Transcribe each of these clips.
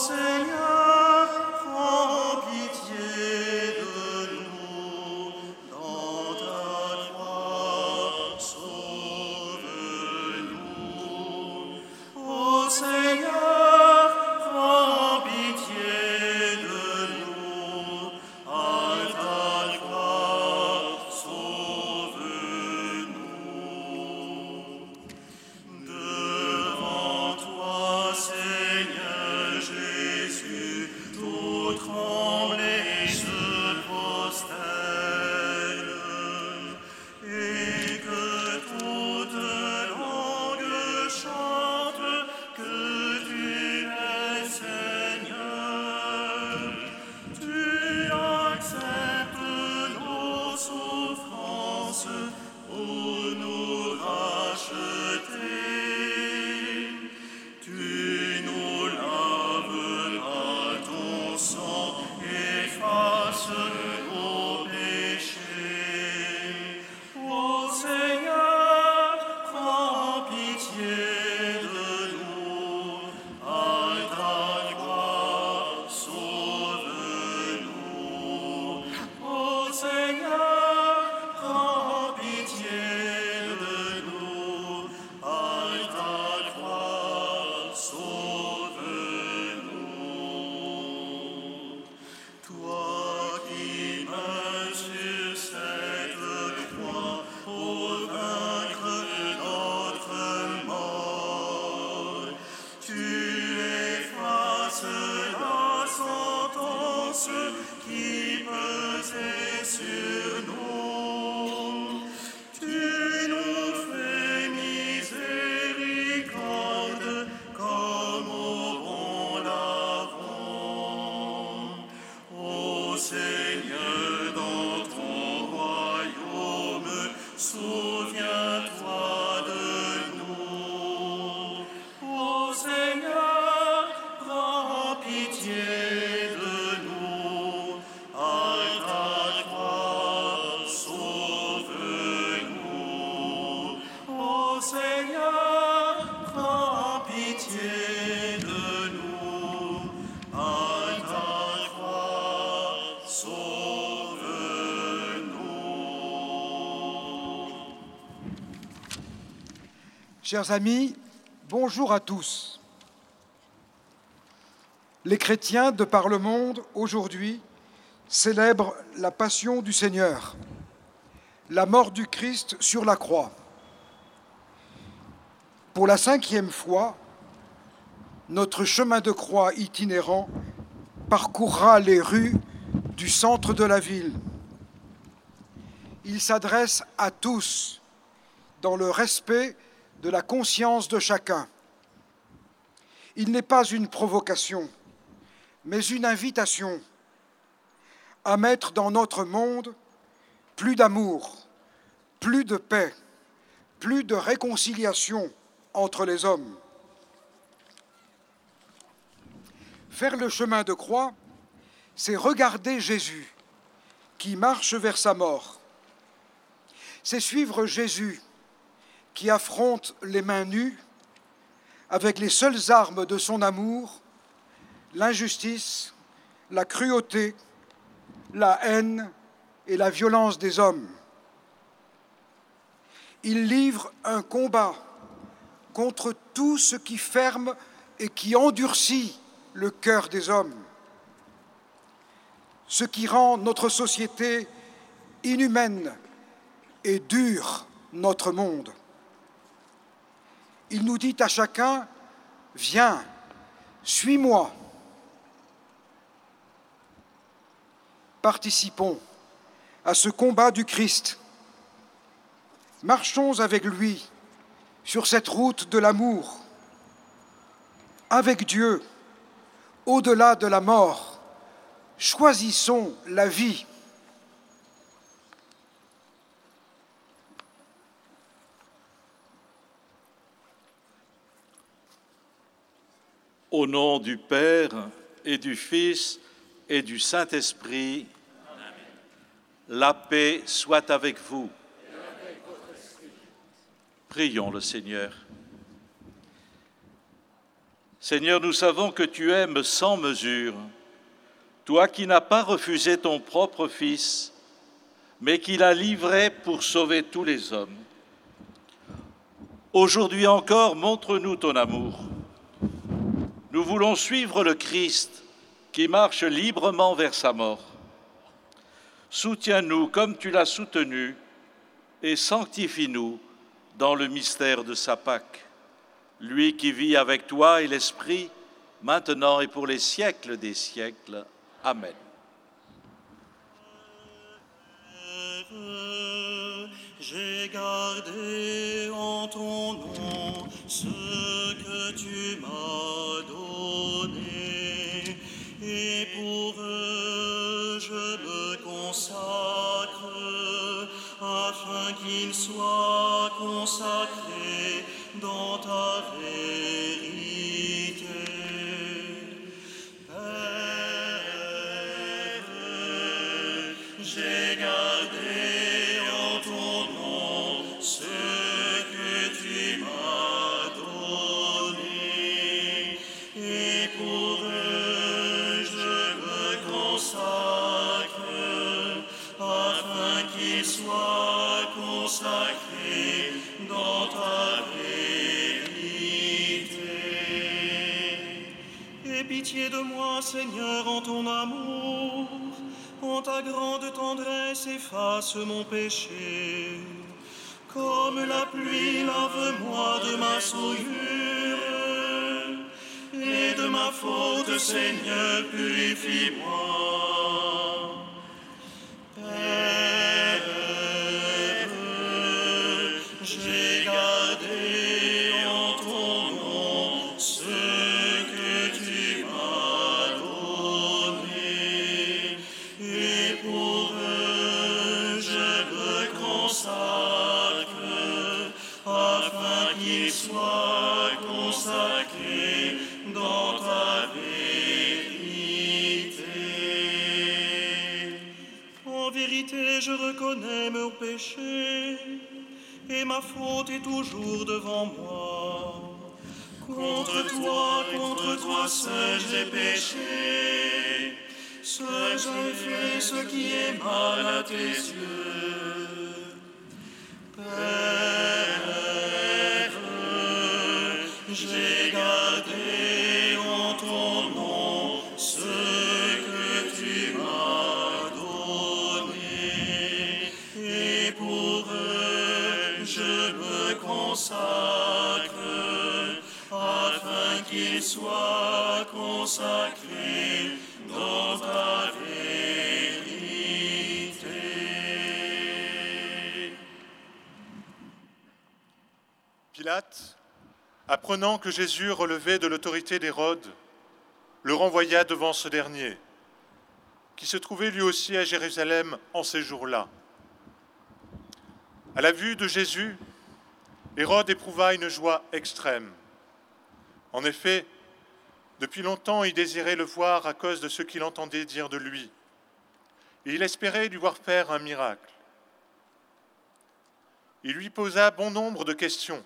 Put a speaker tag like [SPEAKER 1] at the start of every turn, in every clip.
[SPEAKER 1] Moses.
[SPEAKER 2] Chers amis, bonjour à tous. Les chrétiens de par le monde aujourd'hui célèbrent la passion du Seigneur, la mort du Christ sur la croix. Pour la cinquième fois, notre chemin de croix itinérant parcourra les rues du centre de la ville. Il s'adresse à tous dans le respect de la conscience de chacun. Il n'est pas une provocation, mais une invitation à mettre dans notre monde plus d'amour, plus de paix, plus de réconciliation entre les hommes. Faire le chemin de croix, c'est regarder Jésus qui marche vers sa mort. C'est suivre Jésus qui affronte les mains nues avec les seules armes de son amour, l'injustice, la cruauté, la haine et la violence des hommes. Il livre un combat contre tout ce qui ferme et qui endurcit le cœur des hommes, ce qui rend notre société inhumaine et dure notre monde. Il nous dit à chacun, viens, suis-moi. Participons à ce combat du Christ. Marchons avec lui sur cette route de l'amour, avec Dieu, au-delà de la mort. Choisissons la vie.
[SPEAKER 3] Au nom du Père et du Fils et du Saint-Esprit, la paix soit avec vous. Prions le Seigneur. Seigneur, nous savons que tu aimes sans mesure, toi qui n'as pas refusé ton propre Fils, mais qui l'as livré pour sauver tous les hommes. Aujourd'hui encore, montre-nous ton amour. Nous voulons suivre le Christ qui marche librement vers sa mort. Soutiens-nous comme tu l'as soutenu et sanctifie-nous dans le mystère de sa Pâque. Lui qui vit avec toi et l'Esprit, maintenant et pour les siècles des siècles. Amen.
[SPEAKER 1] J'ai gardé en ton nom ce que tu m'as donné, afin qu'ils soient consacrés dans ta vérité. Seigneur, en ton amour. En ta grande tendresse, efface mon péché. Comme la pluie, lave-moi de ma souillure. Et de ma faute, Seigneur, purifie-moi. Est toujours devant moi. Contre toi, contre toi seul j'ai péché, seul j'ai fait ce qui est mal à tes yeux. Père,
[SPEAKER 4] Pilate, apprenant que Jésus relevait de l'autorité d'Hérode, le renvoya devant ce dernier, qui se trouvait lui aussi à Jérusalem en ces jours-là. À la vue de Jésus, Hérode éprouva une joie extrême. En effet, depuis longtemps il désirait le voir à cause de ce qu'il entendait dire de lui, et il espérait lui voir faire un miracle. Il lui posa bon nombre de questions,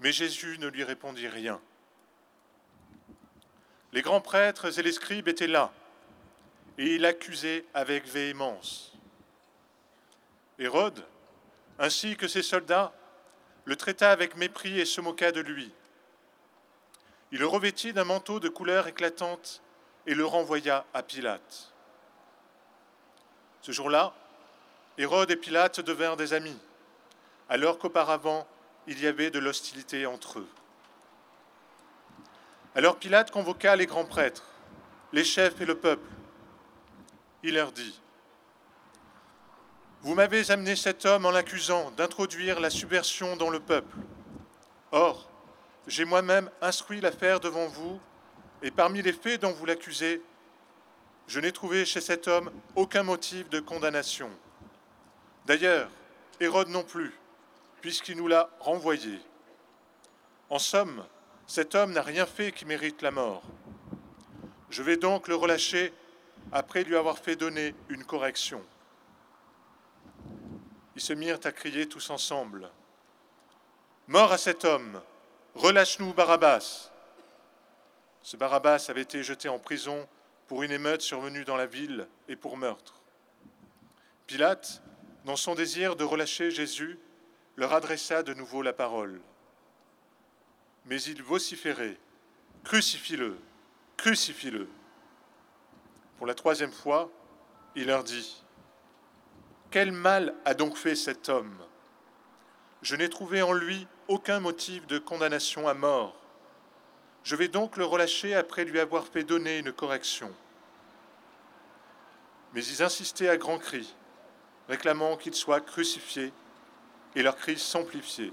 [SPEAKER 4] mais Jésus ne lui répondit rien. Les grands prêtres et les scribes étaient là, et il accusait avec véhémence. Hérode, ainsi que ses soldats, le traita avec mépris et se moqua de lui. Il le revêtit d'un manteau de couleur éclatante et le renvoya à Pilate. Ce jour-là, Hérode et Pilate devinrent des amis, alors qu'auparavant il y avait de l'hostilité entre eux. Alors Pilate convoqua les grands prêtres, les chefs et le peuple. Il leur dit, Vous m'avez amené cet homme en l'accusant d'introduire la subversion dans le peuple. Or, j'ai moi-même instruit l'affaire devant vous, et parmi les faits dont vous l'accusez, je n'ai trouvé chez cet homme aucun motif de condamnation. D'ailleurs, Hérode non plus, puisqu'il nous l'a renvoyé. En somme, cet homme n'a rien fait qui mérite la mort. Je vais donc le relâcher après lui avoir fait donner une correction. Ils se mirent à crier tous ensemble. Mort à cet homme, relâche-nous Barabbas. Ce Barabbas avait été jeté en prison pour une émeute survenue dans la ville et pour meurtre. Pilate, dans son désir de relâcher Jésus, leur adressa de nouveau la parole. Mais ils vociféraient Crucifie-le, crucifie-le. Pour la troisième fois, il leur dit Quel mal a donc fait cet homme? Je n'ai trouvé en lui aucun motif de condamnation à mort. Je vais donc le relâcher après lui avoir fait donner une correction. Mais ils insistaient à grands cris, réclamant qu'il soit crucifié, et leurs cris s'amplifiaient.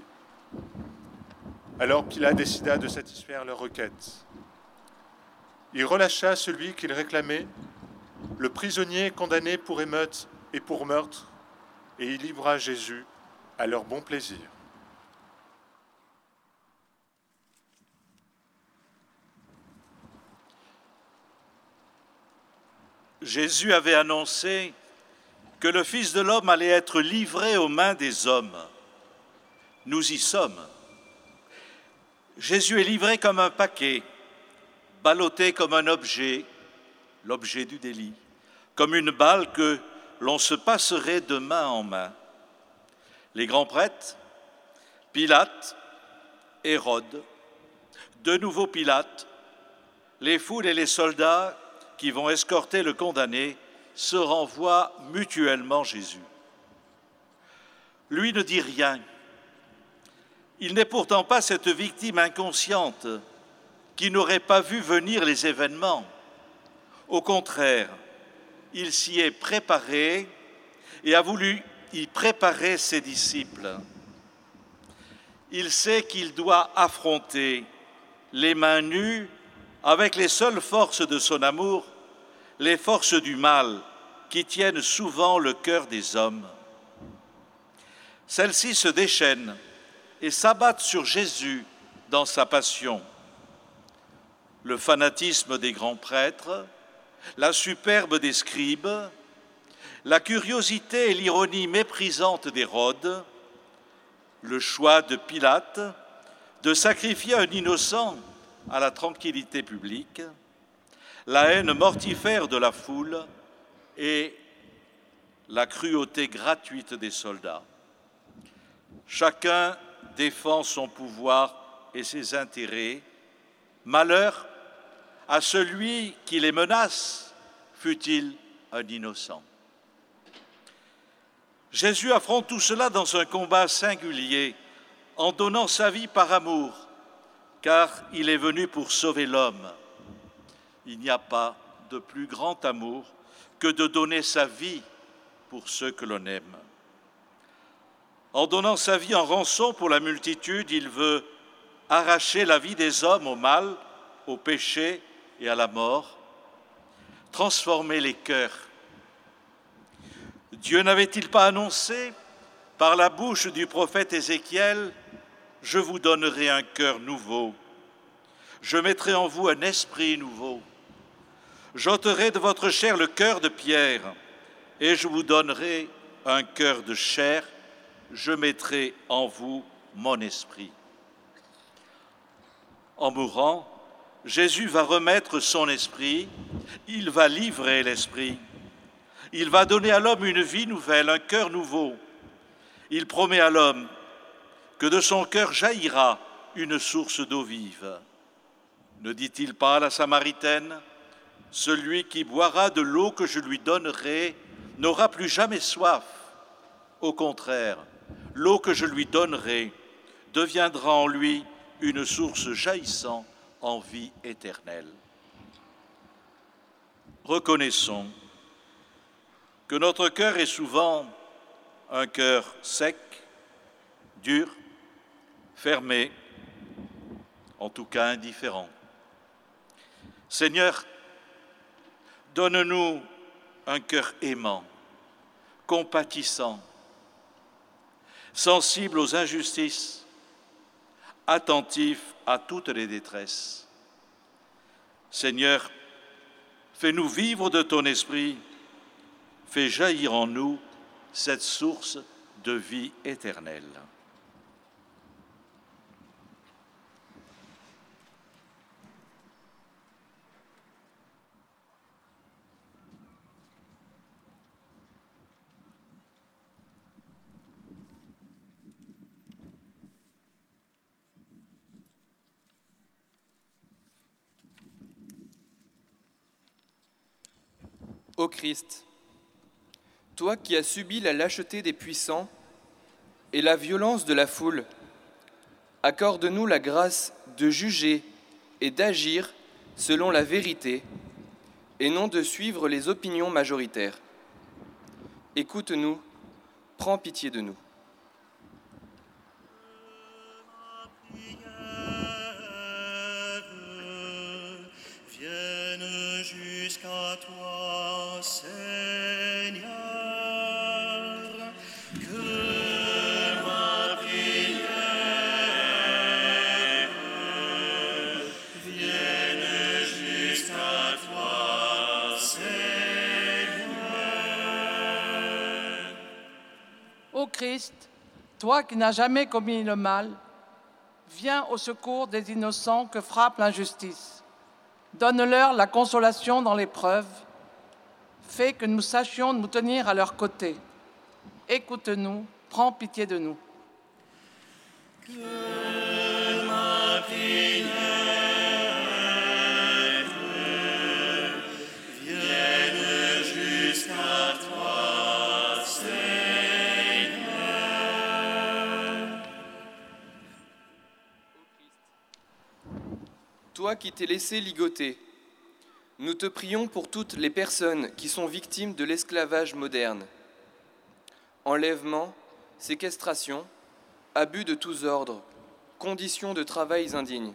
[SPEAKER 4] Alors Pilate décida de satisfaire leur requête. Il relâcha celui qu'il réclamait, le prisonnier condamné pour émeute et pour meurtre, et il livra Jésus à leur bon plaisir.
[SPEAKER 3] Jésus avait annoncé que le Fils de l'homme allait être livré aux mains des hommes. Nous y sommes. Jésus est livré comme un paquet, ballotté comme un objet, l'objet du délit, comme une balle que l'on se passerait de main en main. Les grands prêtres, Pilate, Hérode, de nouveau Pilate, les foules et les soldats qui vont escorter le condamné se renvoient mutuellement Jésus. Lui ne dit rien. Il n'est pourtant pas cette victime inconsciente qui n'aurait pas vu venir les événements. Au contraire, il s'y est préparé et a voulu y préparer ses disciples. Il sait qu'il doit affronter les mains nues avec les seules forces de son amour, les forces du mal qui tiennent souvent le cœur des hommes. Celles-ci se déchaînent et s'abattent sur Jésus dans sa passion. Le fanatisme des grands prêtres, la superbe des scribes, la curiosité et l'ironie méprisante d'Hérode, le choix de Pilate de sacrifier un innocent à la tranquillité publique, la haine mortifère de la foule et la cruauté gratuite des soldats. Chacun défend son pouvoir et ses intérêts. Malheur à celui qui les menace, fût-il un innocent. Jésus affronte tout cela dans un combat singulier, en donnant sa vie par amour, car il est venu pour sauver l'homme. Il n'y a pas de plus grand amour que de donner sa vie pour ceux que l'on aime. En donnant sa vie en rançon pour la multitude, il veut arracher la vie des hommes au mal, au péché et à la mort, transformer les cœurs. Dieu n'avait-il pas annoncé par la bouche du prophète Ézéchiel, Je vous donnerai un cœur nouveau, je mettrai en vous un esprit nouveau, j'ôterai de votre chair le cœur de pierre, et je vous donnerai un cœur de chair, je mettrai en vous mon esprit. En mourant, Jésus va remettre son esprit, il va livrer l'esprit, il va donner à l'homme une vie nouvelle, un cœur nouveau. Il promet à l'homme que de son cœur jaillira une source d'eau vive. Ne dit-il pas à la Samaritaine, Celui qui boira de l'eau que je lui donnerai n'aura plus jamais soif. Au contraire, l'eau que je lui donnerai deviendra en lui une source jaillissant en vie éternelle. Reconnaissons que notre cœur est souvent un cœur sec, dur, fermé, en tout cas indifférent. Seigneur, donne-nous un cœur aimant, compatissant, sensible aux injustices, attentif à toutes les détresses. Seigneur, fais-nous vivre de ton esprit, fais jaillir en nous cette source de vie éternelle.
[SPEAKER 5] Ô Christ, toi qui as subi la lâcheté des puissants et la violence de la foule, accorde-nous la grâce de juger et d'agir selon la vérité et non de suivre les opinions majoritaires. Écoute-nous, prends pitié de nous.
[SPEAKER 6] Christ, toi qui n'as jamais commis le mal, viens au secours des innocents que frappe l'injustice. Donne-leur la consolation dans l'épreuve. Fais que nous sachions nous tenir à leur côté. Écoute-nous, prends pitié de nous.
[SPEAKER 5] Qui t'es laissé ligoter, nous te prions pour toutes les personnes qui sont victimes de l'esclavage moderne. Enlèvement, séquestration, abus de tous ordres, conditions de travail indignes.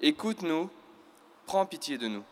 [SPEAKER 5] Écoute-nous, prends pitié de nous.